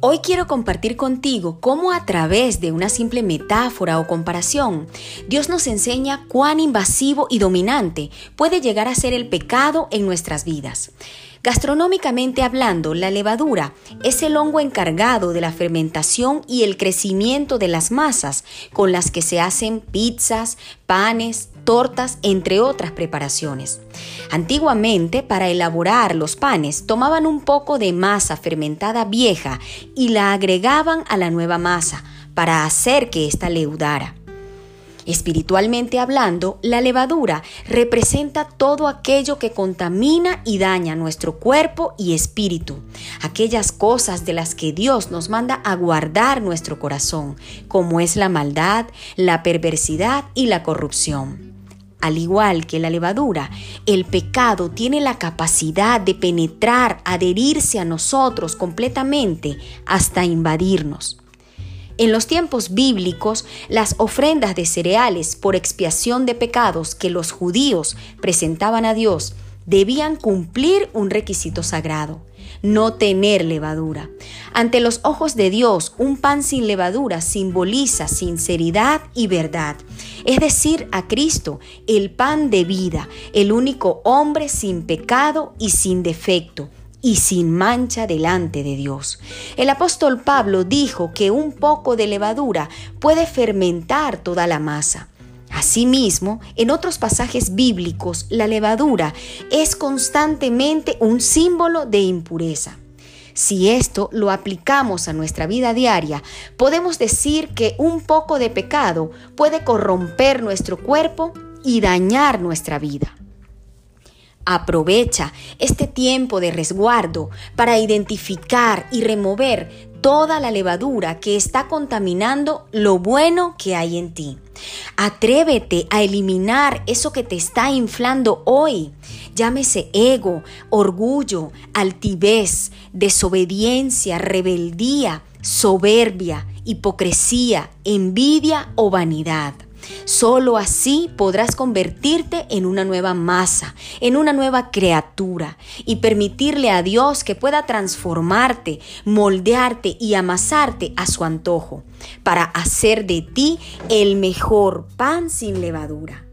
Hoy quiero compartir contigo cómo a través de una simple metáfora o comparación, Dios nos enseña cuán invasivo y dominante puede llegar a ser el pecado en nuestras vidas. Gastronómicamente hablando, la levadura es el hongo encargado de la fermentación y el crecimiento de las masas con las que se hacen pizzas, panes, tortas, entre otras preparaciones. Antiguamente, para elaborar los panes, tomaban un poco de masa fermentada vieja y la agregaban a la nueva masa para hacer que ésta leudara. Espiritualmente hablando, la levadura representa todo aquello que contamina y daña nuestro cuerpo y espíritu, aquellas cosas de las que Dios nos manda a guardar nuestro corazón, como es la maldad, la perversidad y la corrupción. Al igual que la levadura, el pecado tiene la capacidad de penetrar, adherirse a nosotros completamente hasta invadirnos. En los tiempos bíblicos, las ofrendas de cereales por expiación de pecados que los judíos presentaban a Dios debían cumplir un requisito sagrado, no tener levadura. Ante los ojos de Dios, un pan sin levadura simboliza sinceridad y verdad, es decir, a Cristo, el pan de vida, el único hombre sin pecado y sin defecto y sin mancha delante de Dios. El apóstol Pablo dijo que un poco de levadura puede fermentar toda la masa. Asimismo, en otros pasajes bíblicos, la levadura es constantemente un símbolo de impureza. Si esto lo aplicamos a nuestra vida diaria, podemos decir que un poco de pecado puede corromper nuestro cuerpo y dañar nuestra vida. Aprovecha este tiempo de resguardo para identificar y remover toda la levadura que está contaminando lo bueno que hay en ti. Atrévete a eliminar eso que te está inflando hoy. Llámese ego, orgullo, altivez, desobediencia, rebeldía, soberbia, hipocresía, envidia o vanidad. Solo así podrás convertirte en una nueva masa, en una nueva criatura y permitirle a Dios que pueda transformarte, moldearte y amasarte a su antojo para hacer de ti el mejor pan sin levadura.